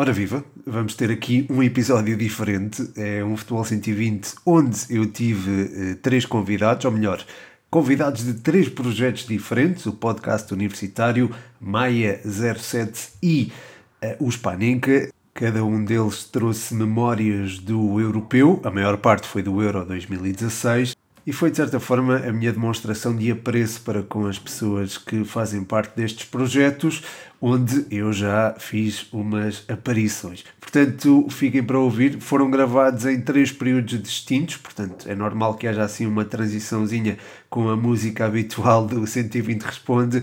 Ora viva, vamos ter aqui um episódio diferente, é um Futebol 120, onde eu tive eh, três convidados, ou melhor, convidados de três projetos diferentes, o podcast universitário, Maia 07 e eh, o Spanenka. Cada um deles trouxe memórias do europeu, a maior parte foi do Euro 2016, e foi de certa forma a minha demonstração de apreço para com as pessoas que fazem parte destes projetos, onde eu já fiz umas aparições. Portanto, fiquem para ouvir. Foram gravados em três períodos distintos, portanto, é normal que haja assim uma transiçãozinha com a música habitual do 120 Responde.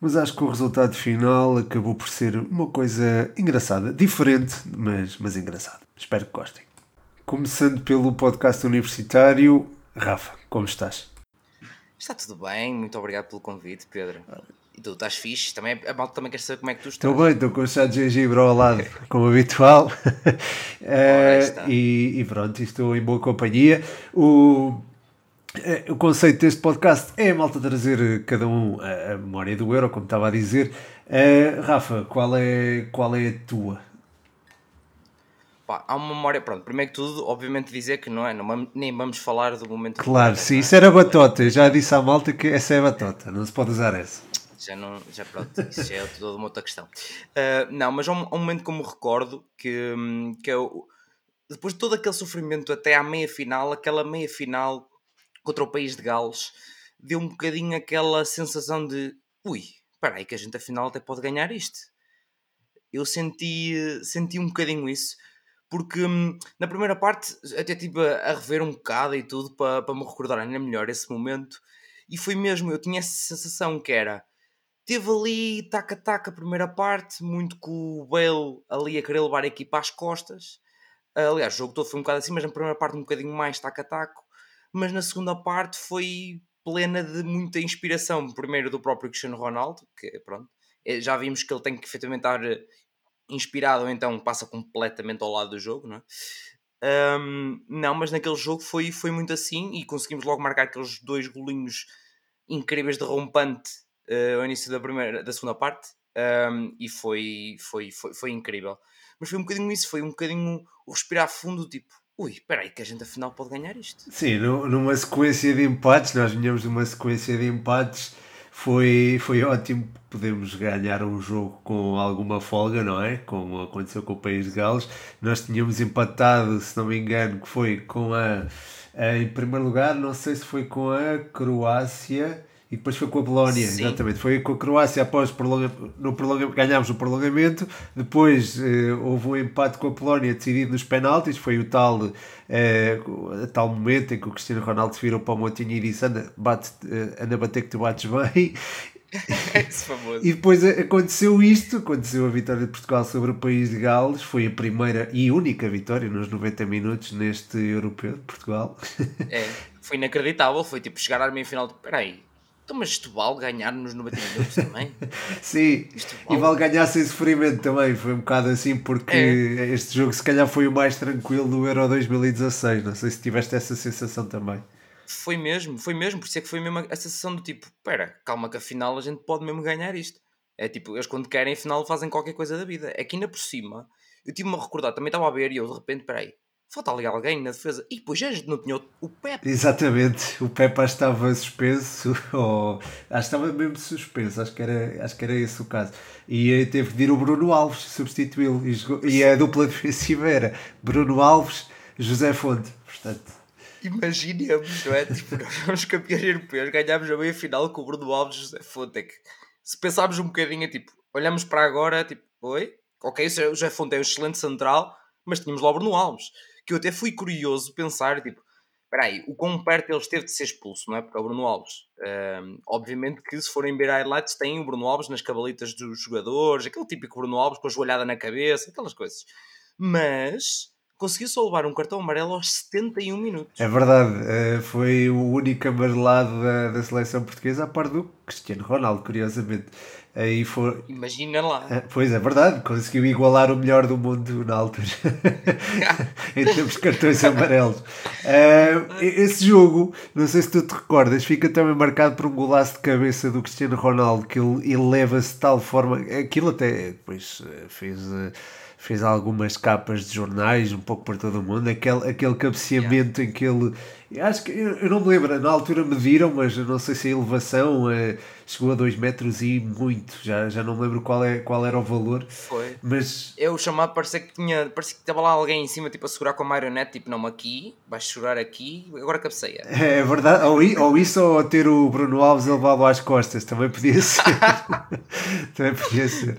Mas acho que o resultado final acabou por ser uma coisa engraçada, diferente, mas, mas engraçada. Espero que gostem. Começando pelo podcast universitário, Rafa, como estás? Está tudo bem, muito obrigado pelo convite, Pedro. E tu estás fixe? Também, a malta também quer saber como é que tu estás. Estou bem, estou com o chá de gengibre ao lado, como habitual. uh, e, e, pronto, estou em boa companhia. O, eh, o conceito deste podcast é a malta trazer cada um a, a memória do euro, como estava a dizer. Uh, Rafa, qual é, qual é a tua? Pá, há uma memória, pronto, primeiro que tudo, obviamente dizer que não é, não, nem vamos falar do momento Claro, sim, é? isso era batota, eu já disse à malta que essa é batota, não se pode usar essa. Já não, já pronto, isso já é toda uma outra questão. Uh, não, mas há um, há um, momento que eu me recordo que, que eu, depois de todo aquele sofrimento até à meia final, aquela meia final contra o país de Gales, deu um bocadinho aquela sensação de ui, espera aí que a gente afinal até pode ganhar isto. Eu senti, senti um bocadinho isso porque hum, na primeira parte até estive a, rever um bocado e tudo para, para me recordar ainda melhor esse momento e foi mesmo, eu tinha essa sensação que era teve ali taca-taca a primeira parte, muito com o Bale ali a querer levar a equipa às costas. Aliás, o jogo todo foi um bocado assim, mas na primeira parte um bocadinho mais taca-taco. Mas na segunda parte foi plena de muita inspiração. Primeiro do próprio Cristiano Ronaldo, que pronto, é, já vimos que ele tem que efetivamente estar inspirado ou então passa completamente ao lado do jogo, não é? Um, não, mas naquele jogo foi, foi muito assim e conseguimos logo marcar aqueles dois golinhos incríveis de rompante uh, ao início da, primeira, da segunda parte um, e foi, foi, foi, foi incrível. Mas foi um bocadinho isso, foi um bocadinho o respirar fundo, tipo, ui, espera aí que a gente afinal pode ganhar isto. Sim, numa sequência de empates, nós vinhamos de uma sequência de empates foi, foi ótimo. Podemos ganhar um jogo com alguma folga, não é? Como aconteceu com o País de Gales. Nós tínhamos empatado, se não me engano, que foi com a, a em primeiro lugar, não sei se foi com a Croácia e depois foi com a Polónia, Sim. exatamente. Foi com a Croácia após prolonga, no prolonga, ganhámos o prolongamento. Depois eh, houve um empate com a Polónia decidido nos penaltis. Foi o tal, eh, tal momento em que o Cristiano Ronaldo se virou para o Motinho e disse: Anda, bate, eh, anda bater que tu bates bem. e depois aconteceu isto, aconteceu a vitória de Portugal sobre o país de Gales, foi a primeira e única vitória nos 90 minutos neste europeu de Portugal. É, foi inacreditável, foi tipo chegar à meia final de peraí, então, mas Setúbal ganhar nos 90 minutos também? Sim, e vale ganhar sem sofrimento também. Foi um bocado assim, porque é. este jogo, se calhar, foi o mais tranquilo do Euro 2016. Não sei se tiveste essa sensação também. Foi mesmo, foi mesmo. Por isso é que foi mesmo a sensação do tipo: espera, calma, que afinal a gente pode mesmo ganhar isto. É tipo, eles quando querem, afinal, fazem qualquer coisa da vida. É que ainda por cima, eu tive-me a recordar, também estava a ver e eu de repente, peraí, falta ali alguém na defesa. E depois já não tinha o Pepe. Exatamente, o Pepe estava suspenso, ou acho que estava mesmo suspenso, acho que era, acho que era esse o caso. E teve de ir o Bruno Alves substituí-lo. E, a dupla defensiva era Bruno Alves, José Fonte. Portanto. Imaginemos, não é? Tipo, nós somos campeões europeus, ganhámos a meia final com o Bruno Alves e José Fonte. É que, se pensarmos um bocadinho, é tipo, olhamos para agora, tipo, oi, ok, o José Fonte é um excelente central, mas tínhamos lá o Bruno Alves que eu até fui curioso pensar, tipo, espera aí, o quão perto ele esteve de ser expulso, não é? Porque é o Bruno Alves. Um, obviamente que se forem ver highlights, tem o Bruno Alves nas cabalitas dos jogadores, aquele típico Bruno Alves com a joelhada na cabeça, aquelas coisas. Mas conseguiu só levar um cartão amarelo aos 71 minutos. É verdade, eh, foi o único amarelado da, da seleção portuguesa, a par do Cristiano Ronaldo, curiosamente. Aí foi... Imagina lá. Eh, pois é verdade, conseguiu igualar o melhor do mundo na altura, em termos de cartões amarelos. Uh, esse jogo, não sei se tu te recordas, fica também marcado por um golaço de cabeça do Cristiano Ronaldo, que ele eleva-se de tal forma, aquilo até depois fez. Uh, fez algumas capas de jornais, um pouco para todo o mundo. Aquele, aquele cabeceamento em que ele. Acho que eu, não me lembro, na altura mediram, mas não sei se a elevação eh, chegou a 2 metros e muito. Já, já não me lembro qual, é, qual era o valor. Foi. Mas Eu chamado parecia que tinha. Parecia que estava lá alguém em cima, tipo, a segurar com a marionete, tipo, não aqui, vais segurar aqui, agora cabeceia. é verdade, ou, ou isso ou ter o Bruno Alves a levá-lo às costas, também podia ser. também podia ser.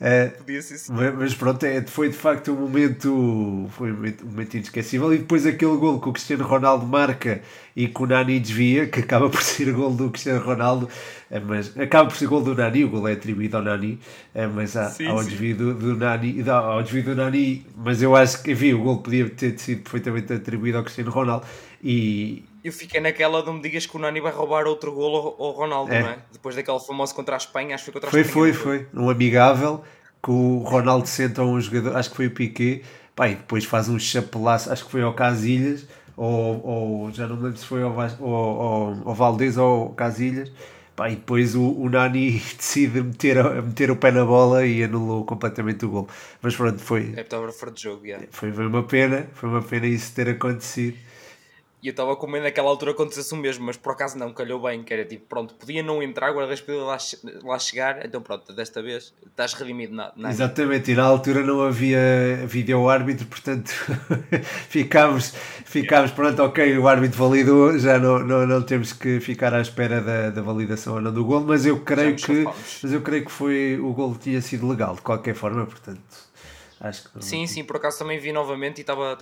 Eh, Podia ser assim. Mas, mas pronto, é, foi de facto um momento, foi um momento, um momento inesquecível. E depois aquele gol que o Cristiano Ronaldo marca e que o Nani desvia, que acaba por ser gol do Cristiano Ronaldo, eh, mas acaba por ser gol do Nani, o gol é atribuído ao Nani, eh, mas há, Sim, ao, sim. desvio do, do Nani, dá- ao desvio do Nani, mas eu acho que enfim, o gol podia ter sido perfeitamente atribuído ao Cristiano Ronaldo. E, Eu fiquei naquela de me digas que o Nani vai roubar outro golo ao, Ronaldo, É. não é? Depois daquele famoso contra a Espanha, acho que foi contra a Foi, Espanha. foi, não foi. Um amigável que o Ronaldo senta um jogador, acho que foi o Piquet, pá, e depois faz um chapelaço, acho que foi ao Casilhas, ou, ou já não lembro se foi ao, Vas- ao, ao, ao Valdez ou ao Casilhas, pá, e depois o, o Nani decide meter, meter o pé na bola e anulou completamente o gol. Mas pronto, foi, É, fora de jogo, yeah. foi, foi uma pena, foi uma pena isso ter acontecido. E eu estava com medo naquela altura acontecesse o mesmo, mas por acaso não, calhou bem, que era tipo, pronto, podia não entrar, agora deixa podia lá, lá chegar, então pronto, desta vez estás redimido na, na Exatamente, e na altura não havia vídeo árbitro, portanto ficámos, ficámos pronto, ok, o árbitro validou, já não, não, não temos que ficar à espera da, da validação ou não do gol, mas eu creio que mas eu creio que foi o gol tinha sido legal de qualquer forma, portanto acho que Sim, sim, por acaso também vi novamente e estava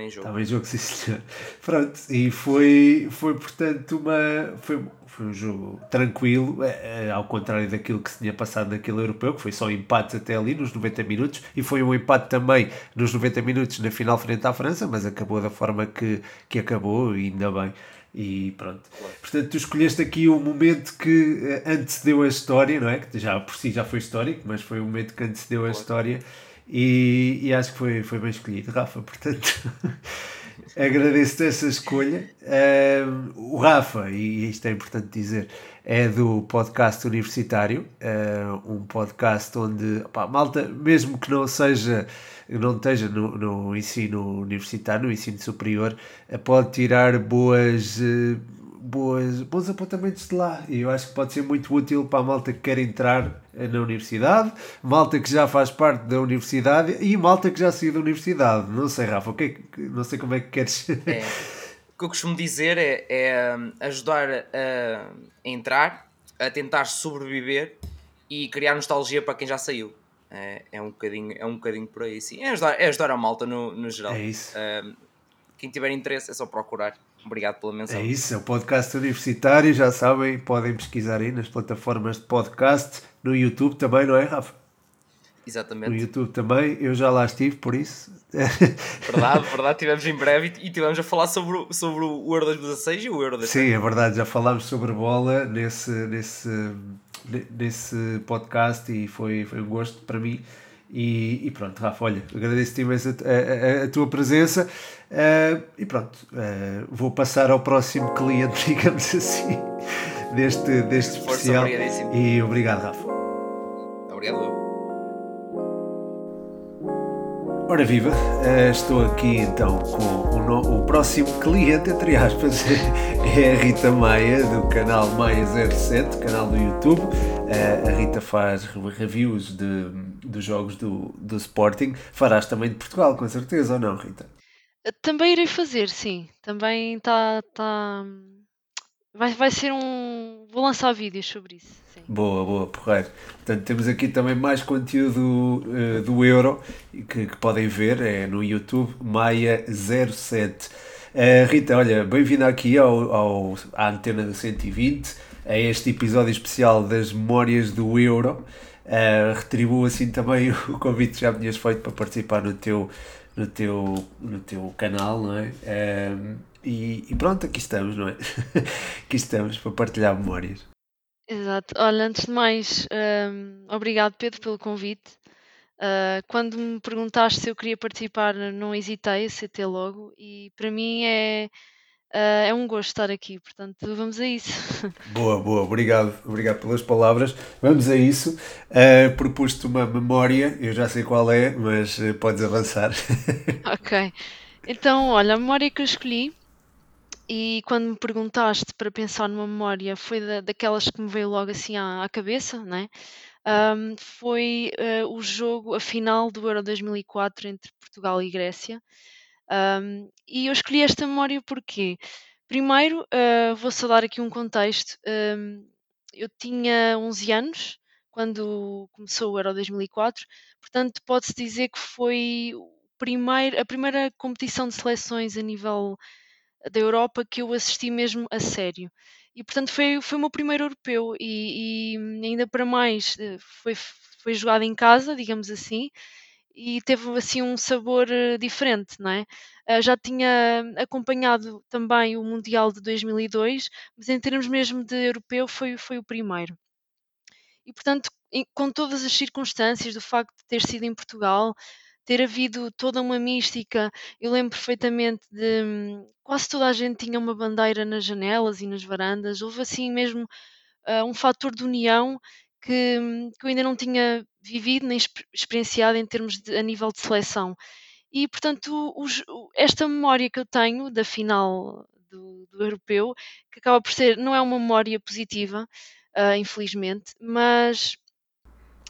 em jogo. Estava em jogo, sim senhor. Pronto, e foi, foi portanto uma. Foi, foi um jogo tranquilo, eh, eh, ao contrário daquilo que se tinha passado naquele europeu, que foi só empates até ali nos 90 minutos, e foi um empate também nos 90 minutos na final frente à França, mas acabou da forma que, que acabou, e ainda bem. E pronto. Portanto, tu escolheste aqui o momento que eh, antecedeu a história, não é? Que já por si já foi histórico, mas foi o momento que antecedeu a história e, e acho que foi, foi bem escolhido, Rafa. Portanto, agradeço-te essa escolha. Ahm, o Rafa, e isto é importante dizer, é do podcast universitário, ah, um podcast onde, pá, malta, mesmo que não seja, não esteja no, no ensino universitário, no ensino superior, pode tirar boas. eh, boas, bons apontamentos de lá e eu acho que pode ser muito útil para a malta que quer entrar na universidade, malta que já faz parte da universidade e malta que já saiu da universidade. Não sei, Rafa, o que é que, não sei como é que queres. É, o que eu costumo dizer é, é, hum, ajudar a, a entrar, a tentar sobreviver e criar nostalgia para quem já saiu. É, é, um, bocadinho, é um bocadinho por aí, sim. É ajudar, é ajudar a malta no, no geral. É isso. Hum, quem tiver interesse é só procurar. Obrigado pela menção. É isso, é o podcast universitário, já sabem, podem pesquisar aí nas plataformas de podcast, no YouTube também, não é, Rafa? No Exatamente. YouTube também, eu já lá estive, por isso. Verdade, verdade. Tivemos em breve e tivemos a falar sobre, o- sobre o Euro 2016 e o Euro deste Sim, é verdade, já falámos sobre bola nesse, nesse, ne- nesse podcast e foi, foi um gosto para mim. E, e pronto, Rafa, olha, agradeço-te imenso a, a- a- tua presença eh, e pronto, eh, vou passar ao próximo cliente, digamos assim, deste, deste Força, especial. E obrigado, Rafa. Ora viva, eh, estou aqui então com o, no- o próximo cliente, entre aspas, é a Rita Maia, do canal Maia 07, canal do YouTube. Eh, a Rita faz reviews de, dos jogos do, do Sporting. Farás também de Portugal, com certeza, ou não, Rita? Também irei fazer, sim. Também está. Tá... Vai, vai ser um. Vou lançar vídeos sobre isso. Sim. Boa, boa, porreiro. Portanto, temos aqui também mais conteúdo eh, do Euro que, que podem ver, é no YouTube, Maia07. Eh, Rita, olha, bem-vinda aqui ao, ao, à antena do 120, a este episódio especial das memórias do Euro. Eh, retribuo assim também o convite que já me tinhas feito para participar no teu, no teu, no teu canal, não é? Eh, e, e pronto, aqui estamos, não é? aqui estamos para partilhar memórias. Exato. Olha, antes de mais, hum, obrigado, Pedro, pelo convite. Ah, quando me perguntaste se eu queria participar, não hesitei, aceitei logo. E para mim é, Uh, é um gosto estar aqui, portanto, vamos a isso. Boa, boa, obrigado, obrigado pelas palavras. Vamos a isso. Uh, Propus-te uma memória, eu já sei qual é, mas uh, podes avançar. ok. Então, olha, a memória que eu escolhi, e quando me perguntaste para pensar numa memória, foi da, daquelas que me veio logo assim à, à cabeça, né? Um, foi uh, o jogo, a final do Euro 2004 entre Portugal e Grécia. Um, e eu escolhi esta memória porque, primeiro, uh, vou só dar aqui um contexto. Um, eu tinha 11 anos quando começou o Euro 2004, portanto, pode-se dizer que foi primeiro, a primeira competição de seleções a nível da Europa que eu assisti mesmo a sério. E portanto foi, foi o meu primeiro europeu e, e ainda para mais eh, foi, foi jogado em casa, digamos assim, e teve assim um sabor eh, diferente, não é? Uh, já tinha acompanhado também o Mundial de 2002, mas em termos mesmo de europeu foi, foi o primeiro. E portanto, com todas as circunstâncias do facto de ter sido em Portugal, ter havido toda uma mística, eu lembro perfeitamente de quase toda a gente tinha uma bandeira nas janelas e nas varandas, houve assim mesmo uh, um fator de união que, que eu ainda não tinha vivido nem experienciado em termos de, a nível de seleção. E, portanto, os, esta memória que eu tenho da final do, do, europeu, que acaba por ser, não é uma memória positiva, uh, infelizmente, mas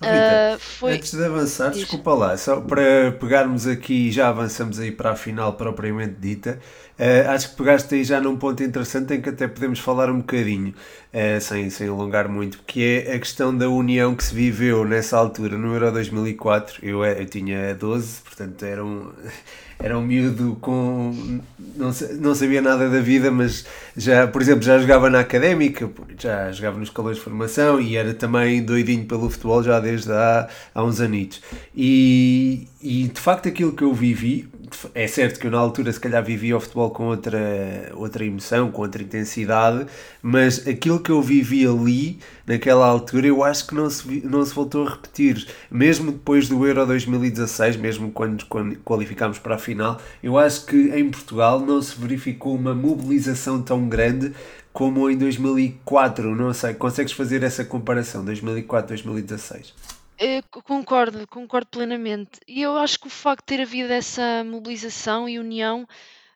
Rita, uh, foi... antes de avançar, Diz. desculpa lá, só para pegarmos aqui, já avançamos aí para a final propriamente dita, uh, acho que pegaste aí já num ponto interessante em que até podemos falar um bocadinho, uh, sem, sem alongar muito, que é a questão da união que se viveu nessa altura, no Euro 2004, eu, eu tinha 12, portanto era um era um miúdo com. Não, não sabia nada da vida, mas já, por exemplo, já jogava na académica, já jogava nos calores de formação e era também doidinho pelo futebol já desde há, há uns anitos. E, e de facto aquilo que eu vivi, é certo que eu na altura se calhar vivia o futebol com outra, outra emoção, com outra intensidade, mas aquilo que eu vivi ali, naquela altura, eu acho que não se, não se voltou a repetir. Mesmo depois do Euro 2016, mesmo quando, quando qualificámos para a final, eu acho que em Portugal não se verificou uma mobilização tão grande como em 2004. Não sei, consegues fazer essa comparação, 2004-2016? Eh, concordo, concordo plenamente. E eu acho que o facto de ter havido essa mobilização e união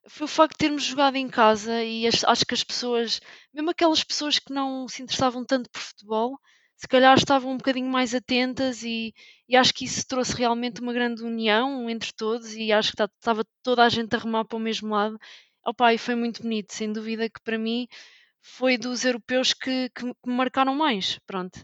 foi o facto de termos jogado em casa e acho que as pessoas, mesmo aquelas pessoas que não se interessavam tanto por futebol, se calhar estavam um bocadinho mais atentas e, e acho que isso trouxe realmente uma grande união entre todos e acho que estava toda a gente a remar para o mesmo lado. Opa, e foi muito bonito, sem dúvida que para mim foi dos europeus que, que me marcaram mais, pronto.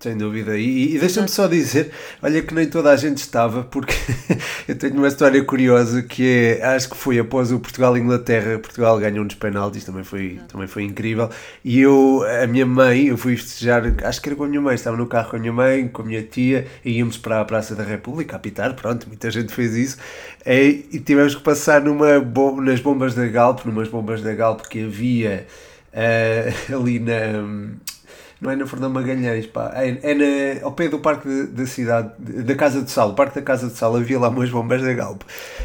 Sem dúvida. E, e deixa-me só dizer, olha que nem toda a gente estava, porque eu tenho uma história curiosa que é, acho que foi após o Portugal-Inglaterra, Portugal ganhou nos penaltis, também foi, também foi incrível, e eu, a minha mãe, eu fui festejar, acho que era com a minha mãe, estava no carro com a minha mãe, com a minha tia, e íamos para a Praça da República a pitar, pronto, muita gente fez isso, e, e tivemos que passar numa, nas bombas da Galp, numas bombas da Galp que havia uh, ali na não é na Fernão Magalhães, pá, é, é na, ao pé do Parque da Cidade, da Casa de Sal, o Parque da Casa de Sal, havia lá umas bombas da Galp.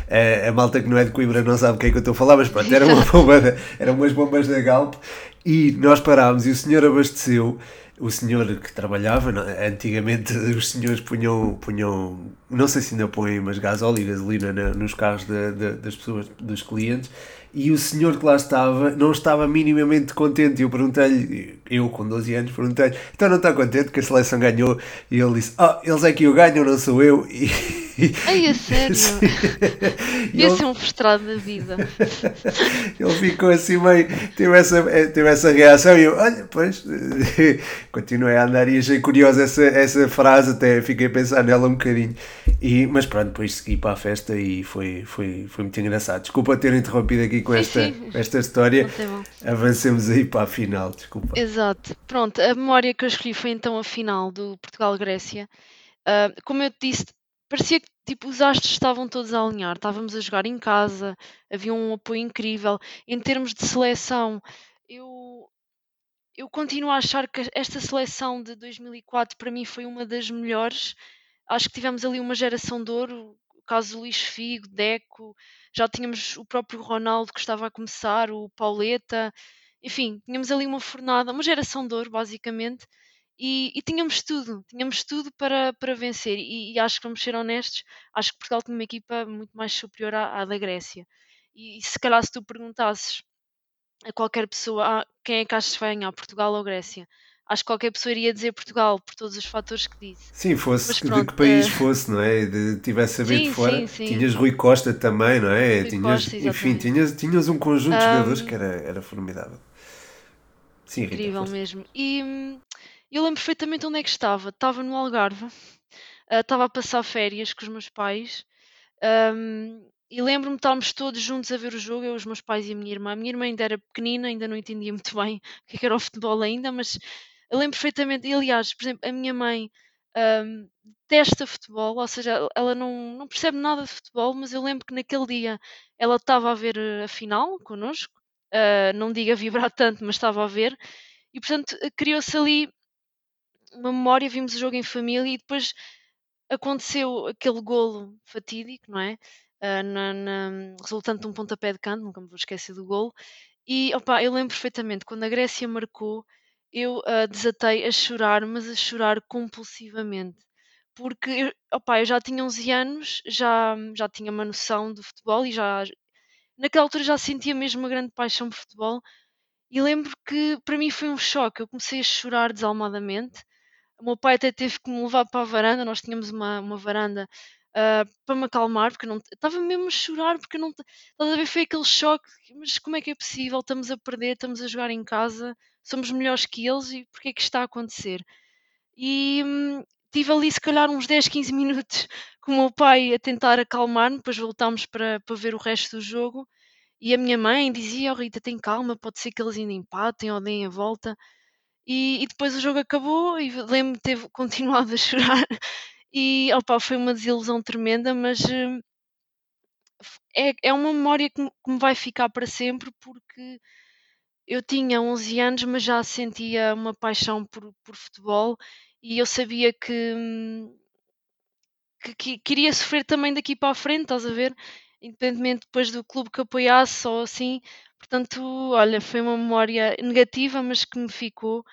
É, a malta que não é de Coimbra não sabe o que é que eu estou a falar, mas pronto, era uma bomba, eram umas bombas da Galp e nós parámos e o senhor abasteceu. O senhor que trabalhava, antigamente os senhores punham, punham, não sei se ainda põem, mas gasóleo e gasolina nos carros de, de, das pessoas, dos clientes, e o senhor que lá estava não estava minimamente contente. E eu perguntei-lhe, eu com 12 anos, perguntei-lhe, então não está contente que a seleção ganhou? E ele disse, ah, oh, eles é que o ganham, não sou eu. E, Ai, a sério? Ia ser um frustrado da vida. ele ficou assim meio, teve essa, teve essa reação e eu, olha, pois, continuei a andar e achei curiosa essa, essa frase, até fiquei a pensar nela um bocadinho. E, mas pronto, depois segui para a festa e foi, foi, foi muito engraçado. Desculpa ter interrompido aqui com esta, sim. esta história. Avancemos aí para a final, desculpa. Exato. Pronto, a memória que eu escolhi foi então a final do Portugal-Grécia. Uh, como eu te disse, parecia que tipo, os astros estavam todos a alinhar. Estávamos a jogar em casa, havia um apoio incrível. Em termos de seleção, eu, eu continuo a achar que esta seleção de 2004 para mim foi uma das melhores. Acho que tivemos ali uma geração de ouro caso do Luís Figo, Deco, já tínhamos o próprio Ronaldo que estava a começar, o Pauleta, enfim, tínhamos ali uma fornada, uma geração de ouro, basicamente, e, e tínhamos tudo, tínhamos tudo para, para vencer. E, e acho que vamos ser honestos, acho que Portugal tinha uma equipa muito mais superior à, à da Grécia. E, e se calhar se tu perguntasses a qualquer pessoa ah, quem é que achas que vai ganhar, Portugal ou Grécia? Acho que qualquer pessoa iria dizer Portugal por todos os fatores que disse. Sim, fosse de que país uh... fosse, não é? De, tivesse a ver sim, de fora. Sim, sim. Tinhas Rui Costa também, não é? Rui tinhas, Costa, enfim, tinhas, tinhas um conjunto de um... jogadores que era, era formidável. Sim, Rita, Incrível mesmo. E hum, eu lembro perfeitamente onde é que estava. Estava no Algarve, uh, estava a passar férias com os meus pais. E lembro-me de estarmos todos juntos a ver o jogo, eu, os meus pais e a minha irmã. A minha irmã ainda era pequenina, ainda não entendia muito bem o é que era o futebol ainda, mas eu lembro perfeitamente. E aliás, por exemplo, a minha mãe um, detesta futebol, ou seja, ela não, não percebe nada de futebol, mas eu lembro que naquele dia ela estava a ver a final connosco, uh, não diga vibrar tanto, mas estava a ver, e portanto criou-se ali uma memória, vimos o jogo em família e depois aconteceu aquele golo fatídico, não é? Uh, na, na, resultante de um pontapé de canto, nunca me vou esquecer do golo. E opa, eu lembro perfeitamente, quando a Grécia marcou, eu uh, desatei a chorar, mas a chorar compulsivamente. Porque eu, opa, eu já tinha 11 anos, já, já tinha uma noção de futebol e já naquela altura já sentia mesmo uma grande paixão por futebol. E lembro que para mim foi um choque. Eu comecei a chorar desalmadamente o meu pai até teve que me levar para a varanda, nós tínhamos uma, uma varanda uh, para me acalmar, porque não estava mesmo a chorar, porque não estás a ver, foi aquele choque, mas como é que é possível? Estamos a perder, estamos a jogar em casa, somos melhores que eles e porquê é que está a acontecer? E hum, tive ali se calhar uns 10, 15 minutos com o meu pai a tentar acalmar-me, depois voltámos para, para ver o resto do jogo. E a minha mãe dizia: oh, Rita, tem calma, pode ser que eles ainda empatem ou deem a volta. E, e depois o jogo acabou e lembro-me ter continuado a chorar. E opa, foi uma desilusão tremenda, mas hum, é, é uma memória que, que me vai ficar para sempre porque eu tinha 11 anos, mas já sentia uma paixão por, por futebol e eu sabia que, hum, que, que queria sofrer também daqui para a frente, estás a ver? Independentemente depois do clube que apoiasse ou assim. Portanto, olha, foi uma memória negativa, mas que me ficou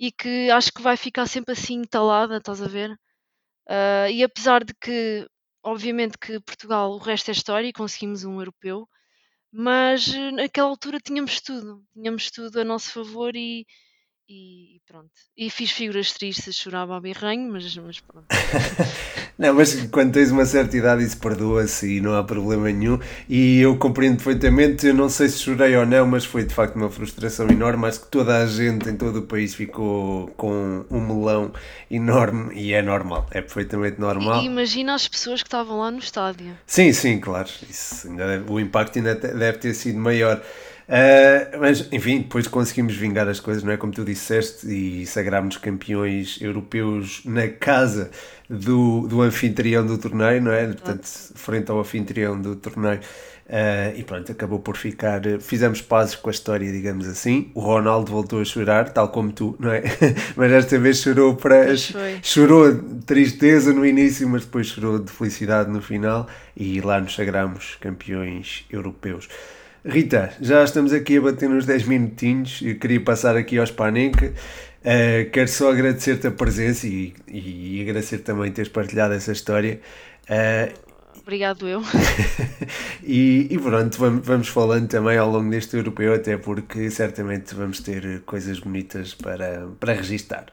e que acho que vai ficar sempre assim entalada, estás a ver? Uh, e apesar de que, obviamente, que Portugal, o resto é história e conseguimos um europeu, mas eh, naquela altura tínhamos tudo, tínhamos tudo a nosso favor e, e pronto. E fiz figuras tristes, chorava a birranho, mas, mas pronto. não, mas quando tens uma certa idade isso perdoa-se e não há problema nenhum. E eu compreendo perfeitamente, eu não sei se chorei ou não, mas foi de facto uma frustração enorme. Acho que toda a gente em todo o país ficou com um melão enorme e é normal, é perfeitamente normal. E imagina as pessoas que estavam lá no estádio. Sim, sim, claro. Isso, ainda, o impacto ainda deve ter sido maior. Uh, mas, enfim, depois conseguimos vingar as coisas, não é? Como tu disseste, e sagrámos campeões europeus na casa do, do anfitrião do torneio, não é? Portanto, frente ao anfitrião do torneio. Uh, e pronto, acabou por ficar. Fizemos pazes com a história, digamos assim. O Ronaldo voltou a chorar, tal como tu, não é? mas esta vez chorou para. Chorou de tristeza no início, mas depois chorou de felicidade no final. E lá nos sagramos campeões europeus. Rita, já estamos aqui a bater nos 10 minutinhos. Eu queria passar aqui aos Panenka. Uh, quero só agradecer-te a presença e, e, agradecer também teres partilhado essa história. Uh, Obrigado eu. e, e pronto, vamos, vamos falando também ao longo deste europeu, até porque certamente vamos ter coisas bonitas para, para registar.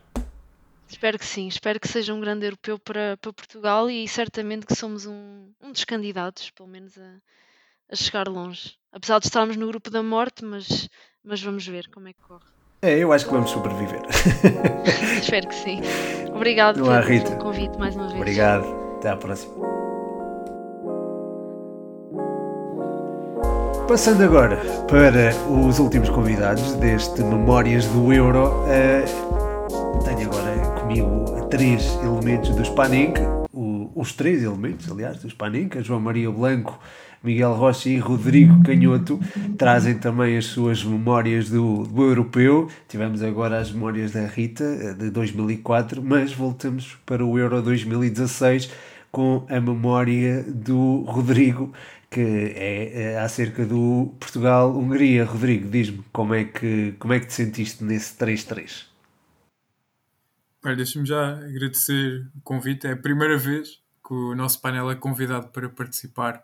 Espero que sim, espero que seja um grande europeu para, para Portugal e certamente que somos um, um dos candidatos, pelo menos a, a chegar longe. Apesar de estarmos no grupo da morte, mas, mas vamos ver como é que corre. É, eu acho que vamos sobreviver. Espero que sim. Obrigado Olá, pelo, Rita. convite mais uma vez. Obrigado. Até à próxima. Passando agora para os últimos convidados deste Memórias do Euro, uh, tenho agora comigo três elementos do Spanink, os três elementos, aliás, do Spanink, João Maria Blanco, Miguel Rocha e Rodrigo Canhoto trazem também as suas memórias do, do europeu. Tivemos agora as memórias da Rita, eh, de 2004, mas voltamos para o Euro 2016 com a memória do Rodrigo, que é, é acerca do Portugal-Hungria. Rodrigo, diz-me como, é que, como é que te sentiste nesse 3-3? Olha, deixa-me já agradecer o convite. É a primeira vez que o nosso painel é convidado para participar.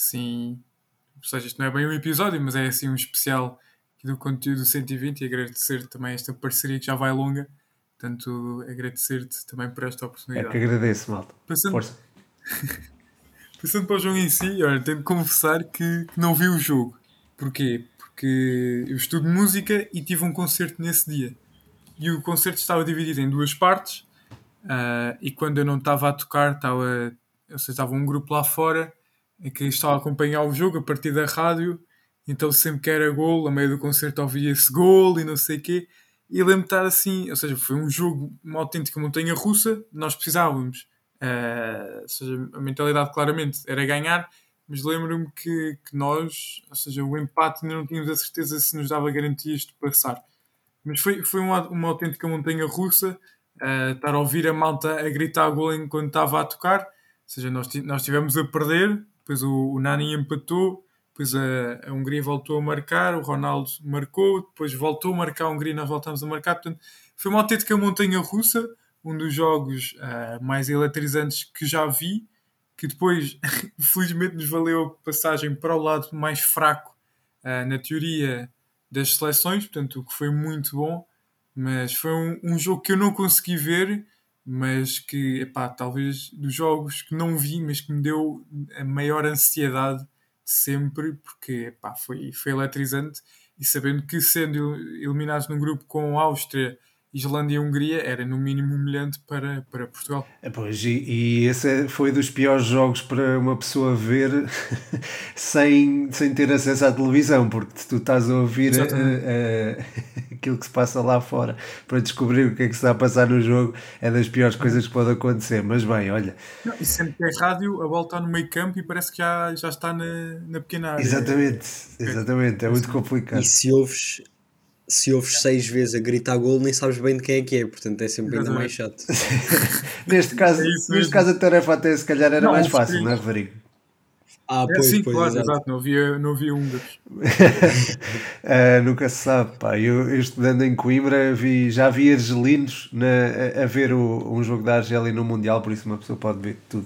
Sim, ou seja, isto não é bem um episódio, mas é assim um especial do conteúdo 120 e agradecer também esta parceria que já vai longa. Portanto, agradecer-te também por esta oportunidade. É que agradeço, malta. Passando, Força. Passando para o jogo em si, olha, tenho de confessar que, que não vi o jogo. Porquê? Porque eu estudo música e tive um concerto nesse dia. E o concerto estava dividido em duas partes. Uh, e quando eu não estava a tocar, estava, ou seja, estava um grupo lá fora em que estava a acompanhar o jogo a partir da rádio. Então sempre que era gol, a meio do concerto ouvia esse gol e não sei o quê. E lembro-me de estar assim, ou seja, foi um jogo, uma autêntica montanha russa. Nós precisávamos, uh, ou seja, a mentalidade claramente era ganhar, mas lembro-me que, que nós, ou seja, o empate não tínhamos a certeza se nos dava garantias de passar. Mas foi, foi uma, uma autêntica montanha russa. Uh, estar a ouvir a malta a gritar gol enquanto estava a tocar. Ou seja, nós, nós estivemos a perder, depois o, o Nani empatou, depois a, a, Hungria voltou a marcar, o Ronaldo marcou, depois voltou a marcar a Hungria, nós voltamos a marcar. Portanto, foi uma autêntica montanha russa, um dos jogos uh, mais eletrizantes que já vi, que depois, felizmente, nos valeu a passagem para o lado mais fraco uh, na teoria das seleções, portanto, o que foi muito bom, mas foi um, um jogo que eu não consegui ver, mas que, epá, talvez dos jogos que não vi, mas que me deu a maior ansiedade de sempre, porque epá, foi, foi eletrizante, e sabendo que sendo eliminados num grupo com a Áustria Islândia e Hungria era no mínimo humilhante para, para Portugal. É, pois, e, e esse é, foi dos piores jogos para uma pessoa ver sem, sem ter acesso à televisão, porque tu estás a ouvir a, a, aquilo que se passa lá fora para descobrir o que é que se está a passar no jogo, é das piores coisas que pode acontecer. Mas bem, olha. Não, e sempre que é rádio, a bola está no meio campo e parece que já, já está na, na pequena área. Exatamente, exatamente, é muito complicado. E se ouves se ouves seis vezes a gritar gol, nem sabes bem de quem é que é, portanto é sempre ainda mais chato. neste caso, é neste caso a tarefa até se calhar era não, mais fácil, não é, Rodrigo? Ah, é, pois, sim, pois, claro, exato. exato. Não havia, não havia húngaros. uh, nunca se sabe, pá. Eu, eu, estudando em Coimbra vi, já vi argelinos na, a, a ver o, um jogo da Argélia no Mundial, por isso uma pessoa pode ver tudo.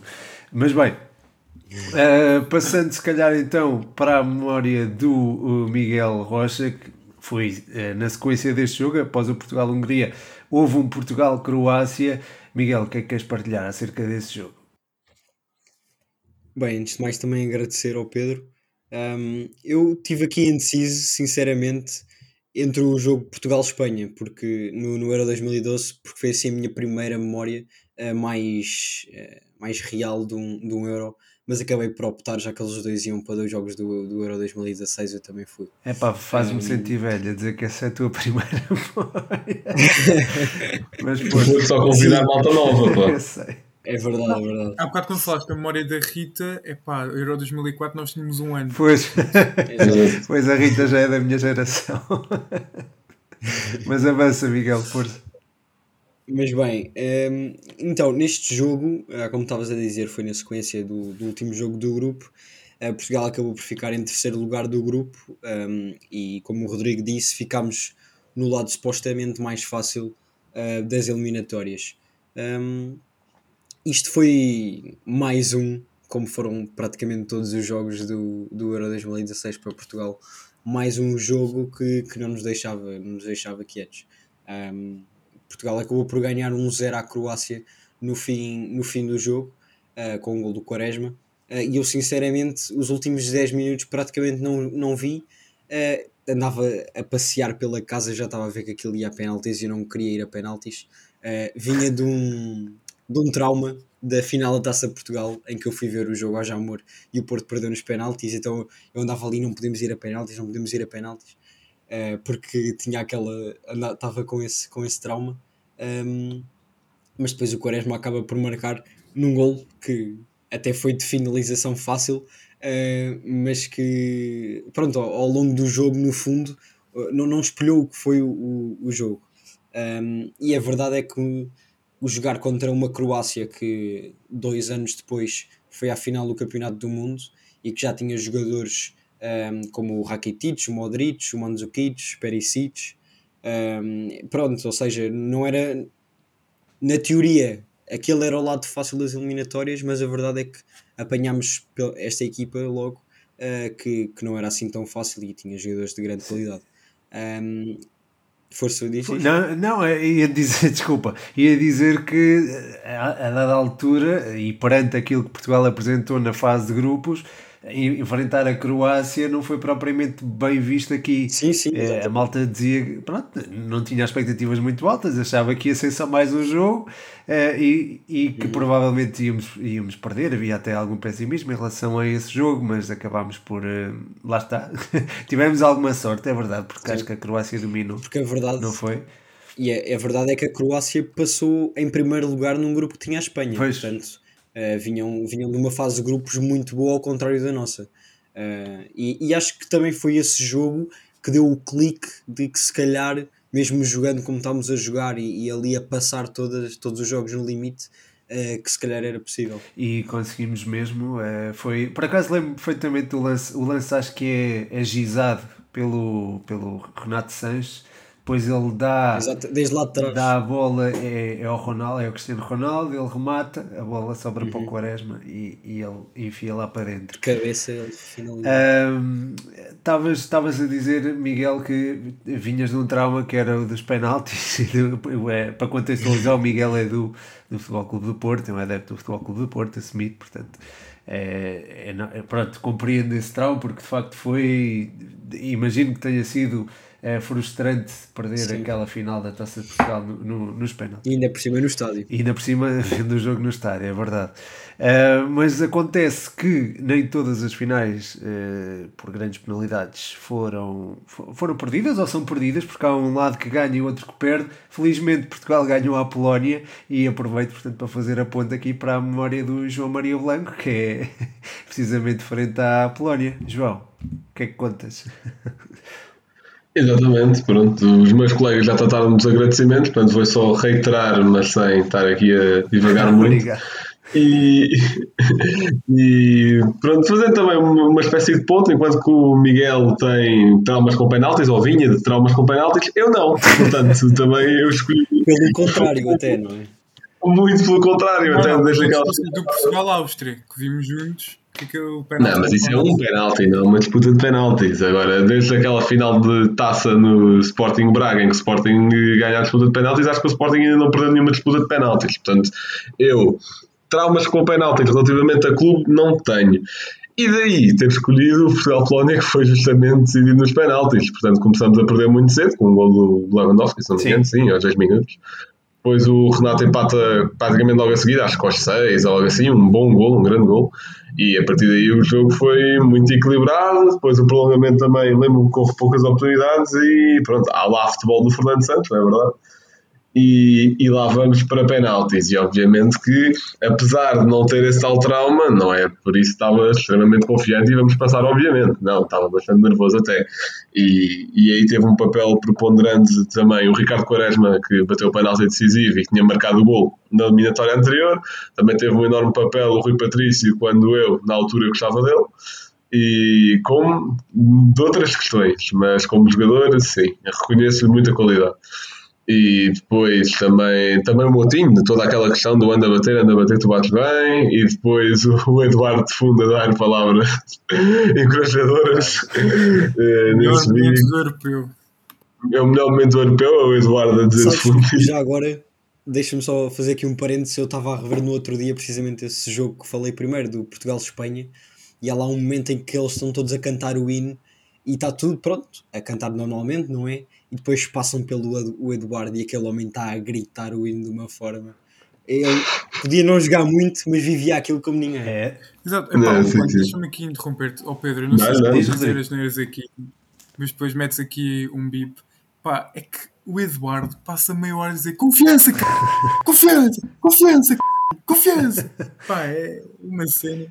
Mas bem, uh, passando se calhar então para a memória do Miguel Rocha, que foi eh, na sequência deste jogo, após o Portugal-Hungria, houve um Portugal-Croácia. Miguel, o que é que queres partilhar acerca desse jogo? Bem, antes de mais também agradecer ao Pedro. Um, eu tive aqui indeciso, sinceramente, entre o jogo Portugal-Espanha, porque no, no Euro 2012, porque foi assim a minha primeira memória uh, mais, uh, mais real de um, de um Euro mas acabei por optar, já que eles dois iam para dois jogos do, do Euro 2016, eu também fui. É pá, faz-me um... sentir velho a dizer que essa é a tua primeira Mas pô, Vou só convidar a malta nova, pá. Eu sei. É verdade, é verdade. Há bocado quando falaste da memória da Rita, é pá, Euro 2004 nós tínhamos um ano. Pois, pois a Rita já é da minha geração. Mas avança, Miguel, força. Mas bem, um, então neste jogo, ah, como estavas a dizer, foi na sequência do, do último jogo do grupo. Uh, Portugal acabou por ficar em terceiro lugar do grupo um, e, como o Rodrigo disse, ficámos no lado supostamente mais fácil uh, das eliminatórias. Um, isto foi mais um, como foram praticamente todos os jogos do, do Euro 2016 para Portugal, mais um jogo que, que não nos deixava, nos deixava quietos. Portugal acabou por ganhar 1-0 à Croácia no fim, no fim do jogo, uh, com o gol do Quaresma. Uh, e eu, sinceramente, os últimos 10 minutos praticamente não, não vi. Uh, andava a passear pela casa, já estava a ver que aquilo ia a penaltis e eu não queria ir a penaltis. vinha de um, de um trauma da final da Taça Portugal, em que eu fui ver o jogo ao Jamor e o Porto perdeu nos penaltis, então eu andava ali, não podemos ir a penaltis, não podemos ir a penaltis. Uh, porque tinha aquela. estava com esse, com esse trauma. Um, mas depois o Quaresma acaba por marcar num gol que até foi de finalização fácil, uh, mas que pronto, ao, ao, longo do jogo, no fundo, uh, não, não espelhou o que foi o, o, o jogo. Um, e a verdade é que o jogar contra uma Croácia que dois anos depois foi à final do Campeonato do Mundo e que já tinha jogadores um, como o Rakitic, o Modric, o Mandzukic, o Perisic. Um, pronto, ou seja, não era na teoria aquele era o lado fácil das eliminatórias, mas a verdade é que apanhámos esta equipa logo uh, que, que não era assim tão fácil e tinha jogadores de grande qualidade. Um, Força difícil. Não, não, é, ia dizer, desculpa, ia dizer que eh, a, a dada altura e perante aquilo que Portugal apresentou na fase de grupos, enfrentar a Croácia não foi propriamente bem visto aqui. Sim, sim. É, a malta dizia pronto, não tinha expectativas muito altas, achava que ia ser só mais um jogo é, e, e que uhum. provavelmente íamos, íamos perder. Havia até algum pessimismo em relação a esse jogo, mas acabámos por. Uh, lá está. Tivemos alguma sorte, é verdade, porque sim. acho que a Croácia dominou. Porque a verdade. Não foi? E a, a, verdade é que a Croácia passou em primeiro lugar num grupo que tinha a Espanha. Pois. Portanto, Uh, vinham, vinham de uma fase de grupos muito boa, ao contrário da nossa. Uh, e, e, acho que também foi esse jogo que deu o clique de que, se calhar, mesmo jogando como estávamos a jogar e, e ali a passar todas, todos os jogos no limite, uh, que se calhar era possível. E conseguimos mesmo. foi, por acaso, lembro perfeitamente do lance. O lance acho que é, é gizado pelo, pelo Renato Sanches depois ele dá, Exato, desde lá de trás. dá a bola é, é ao Ronaldo, é o Cristiano Ronaldo, ele remata, a bola sobra uhum. para o Quaresma e, e ele enfia lá para dentro. Cabeça ele finaliza. Estavas um, a dizer, Miguel, que vinhas de um trauma que era o dos penaltis. é, para contextualizar, o Miguel é do, do Futebol Clube do Porto, é um adepto do Futebol Clube do Porto, assumido, portanto. É, é, pronto, compreendo esse trauma porque de facto foi. Imagino que tenha sido é frustrante perder Sim. aquela final da Taça de Portugal no, no, nos penaltis. E ainda por cima no estádio. E ainda por cima vendo o jogo no estádio, é verdade. Uh, mas acontece que nem todas as finais, uh, por grandes penalidades, foram, foram perdidas ou são perdidas, porque há um lado que ganha e outro que perde. Felizmente Portugal ganhou a Polónia e aproveito portanto para fazer a ponta aqui para a memória do João Maria Blanco, que é precisamente frente à Polónia. João, o que é que contas? Exatamente, pronto. Os meus colegas já trataram dos agradecimentos, portanto vou só reiterar, mas sem estar aqui a divagar muito. E, e pronto, fazendo também uma espécie de ponto, enquanto que o Miguel tem traumas com penaltis, ou vinha de traumas com penaltis, eu não. Portanto, também eu escolhi. Pelo contrário, até, não é? Muito pelo contrário, não, até não, desde aquela. Do Portugal-Áustria, que vimos juntos que que o não, mas isso é um penalti, não é uma disputa de penaltis. Agora, desde aquela final de taça no Sporting Braga, em que o Sporting ganha a disputa de penaltis, acho que o Sporting ainda não perdeu nenhuma disputa de penaltis. Portanto, eu, traumas com penaltis relativamente a clube, não tenho. E daí ter escolhido o Portugal-Polónia, que foi justamente decidido nos penaltis. Portanto, começamos a perder muito cedo, com o gol do Lewandowski, se não me engano, sim, aos 10 minutos. Depois o Renato empata praticamente logo a seguir, acho que aos 6 ou algo assim, um bom gol, um grande gol. E a partir daí o jogo foi muito equilibrado. Depois o prolongamento também, lembro-me que houve poucas oportunidades. E pronto, há lá futebol do Fernando Santos, não é verdade? E, e lá vamos para penaltis. E obviamente que, apesar de não ter esse tal trauma, não é por isso estava extremamente confiante e vamos passar, obviamente. Não, estava bastante nervoso até. E, e aí teve um papel preponderante também o Ricardo Quaresma, que bateu o penalti decisivo e tinha marcado o gol na eliminatória anterior. Também teve um enorme papel o Rui Patrício, quando eu, na altura, gostava dele e como de outras questões, mas como jogador, sim, reconheço-lhe muita qualidade. E depois também, também o Motinho, de toda aquela questão do anda a bater, anda a bater, tu bates bem. E depois o, o Eduardo de Fundo a dar palavras encorajadoras. é, nesse vídeo. do europeu. É o melhor momento do europeu, é o Eduardo a dizer de fundo. Já agora, deixa-me só fazer aqui um parênteses. Eu estava a rever no outro dia precisamente esse jogo que falei primeiro, do Portugal-Espanha. E há lá um momento em que eles estão todos a cantar o hino e está tudo pronto, a cantar normalmente, não é? E depois passam pelo o Eduardo e aquele homem está a gritar o hino de uma forma. Ele podia não jogar muito, mas vivia aquilo como ninguém. É. Exato. Deixa-me aqui interromper-te. Oh Pedro, não, não sei se podes dizer as neiras aqui, mas depois metes aqui um bip. Pá, é que o Eduardo passa meia hora a dizer confiança, cara! Confiança! Confiança! Confiança! Pá, é uma cena.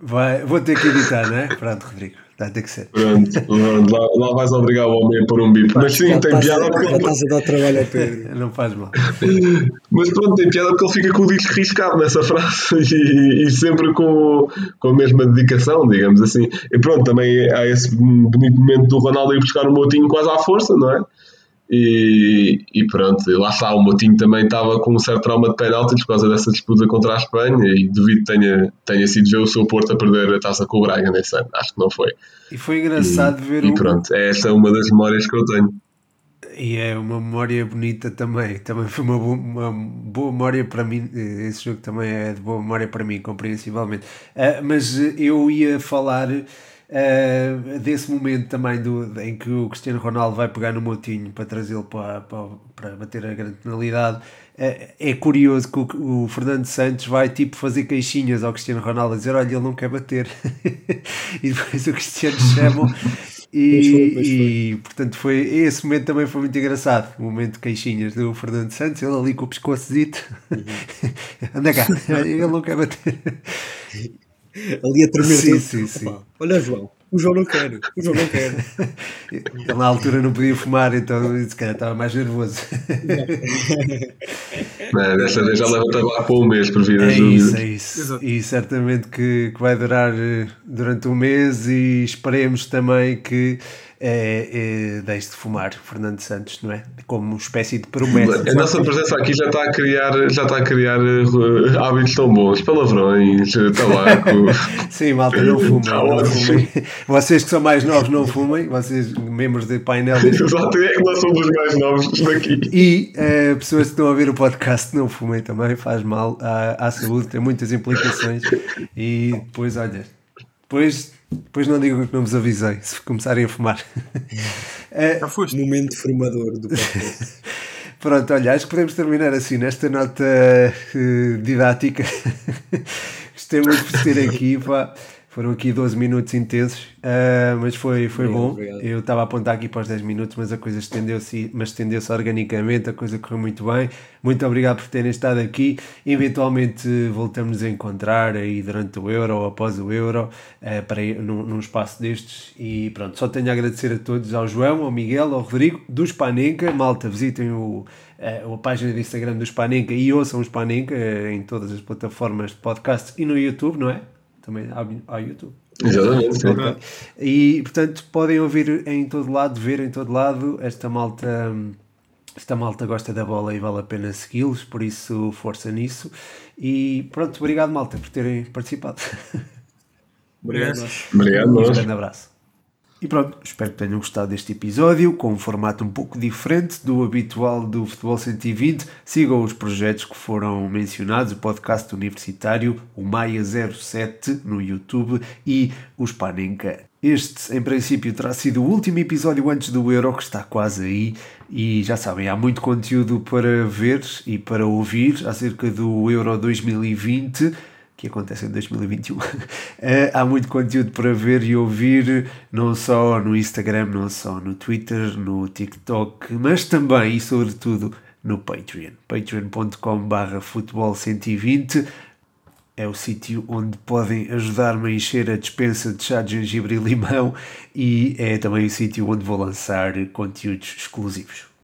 Vai, vou ter que editar, não é? Pronto, Rodrigo. Vai ter que ser. Pronto, pronto, lá, lá vais obrigar o homem a pôr um bip. Mas sim, tem piada porque estás a dar trabalho ao Pedro. Não faz mal. Mas pronto, tem piada porque ele fica com o disco riscado nessa frase e, e sempre com, com a mesma dedicação, digamos assim. E pronto, também há esse bonito momento do Ronaldo ir buscar o Moutinho quase à força, não é? E, e pronto, e lá está, o Moutinho também estava com um certo trauma de penaltis por causa dessa disputa contra a Espanha e duvido que tenha, tenha sido ver o seu Porto a perder a taça com o Braga nesse ano, acho que não foi. E foi engraçado ver E o. pronto, é essa uma das memórias que eu tenho. E é uma memória bonita também. Também foi uma boa, uma boa memória para mim. Esse jogo também é de boa memória para mim, compreensivelmente. Ah, mas eu ia falar ah, desse momento também do, em que o Cristiano Ronaldo vai pegar no Moutinho para trazê-lo para, para, para bater a grande penalidade. Ah, é curioso que o, Fernando Santos vai tipo fazer queixinhas ao Cristiano Ronaldo a dizer: Olha, ele não quer bater. e depois o Cristiano chama. E, Pois foi, pois e, portanto foi esse momento também foi muito engraçado o momento de queixinhas do Fernando Santos ele ali com o pescoçozito anda cá, ele não quer bater Ali a tremer Sim, sim, sim. Opa, Olha, João. O João não quer. O João não quer. ele na altura não podia fumar então se calhar estava mais nervoso É, desta vez já leva tabaco para um mês, por vir é isso, dúvidas. é isso Exato. e certamente que, que vai durar eh, durante um mês e esperemos também que é, é, deixe de fumar Fernando Santos, não é? Como uma espécie de promessa A nossa presença aqui já está a criar, já está a criar eh, hábitos tão bons, palavrões, eh, tabaco. Sim, malta, não fumem, não fumem. Vocês que são mais novos não fumem, vocês membros do painel deste- Exato, é que nós somos os mais novos daqui. e eh, pessoas que estão a ouvir o podcast não fumem também, faz mal à, à saúde, tem muitas implicações e depois, olha, depois, depois não digam que não vos avisei se começarem a fumar. Já foste. Momento formador do podcast. Pronto, olha, acho que podemos terminar assim, nesta nota eh, didática. Gostei muito de ter aqui, pá. Foram aqui 12 minutos intensos, ah, mas foi, foi Obrigado, bom. obrigado. Eu estava a apontar aqui para os 10 minutos, mas a coisa estendeu-se, mas estendeu-se organicamente, a coisa correu muito bem. Muito obrigado por terem estado aqui. Eventualmente voltamos a encontrar aí durante o Euro ou após o Euro, ah, para ir num, num espaço destes. E pronto, só tenho a agradecer a todos, ao João, ao Miguel, ao Rodrigo, do Spanenka. Malta, visitem o, eh, a página do Instagram do Spanenka e ouçam o Spanenka eh, em todas as plataformas de podcast e no YouTube, não é? Também há, há YouTube. Exatamente. E portanto podem ouvir em todo lado, ver em todo lado. Esta malta, esta malta gosta da bola e vale a pena segui-los, por isso força nisso. E pronto, obrigado malta por terem participado. Obrigado. Obrigado, Um grande abraço. E pronto, espero que tenham gostado deste episódio, com um formato um pouco diferente do habitual do Futebol 120. Sigam os projetos que foram mencionados, o podcast universitário, o Maia 07 no YouTube e o Spanenka. Este, em princípio, terá sido o último episódio antes do Euro, que está quase aí. E já sabem, há muito conteúdo para ver e para ouvir acerca do Euro 2020 que acontece em 2021. Eh, há muito conteúdo para ver e ouvir, não só no Instagram, não só no Twitter, no TikTok, mas também e sobretudo no Patreon. patreon.com.br futebol 120 é o sítio onde podem ajudar-me a encher a dispensa de chá de gengibre e limão e é também o sítio onde vou lançar conteúdos exclusivos.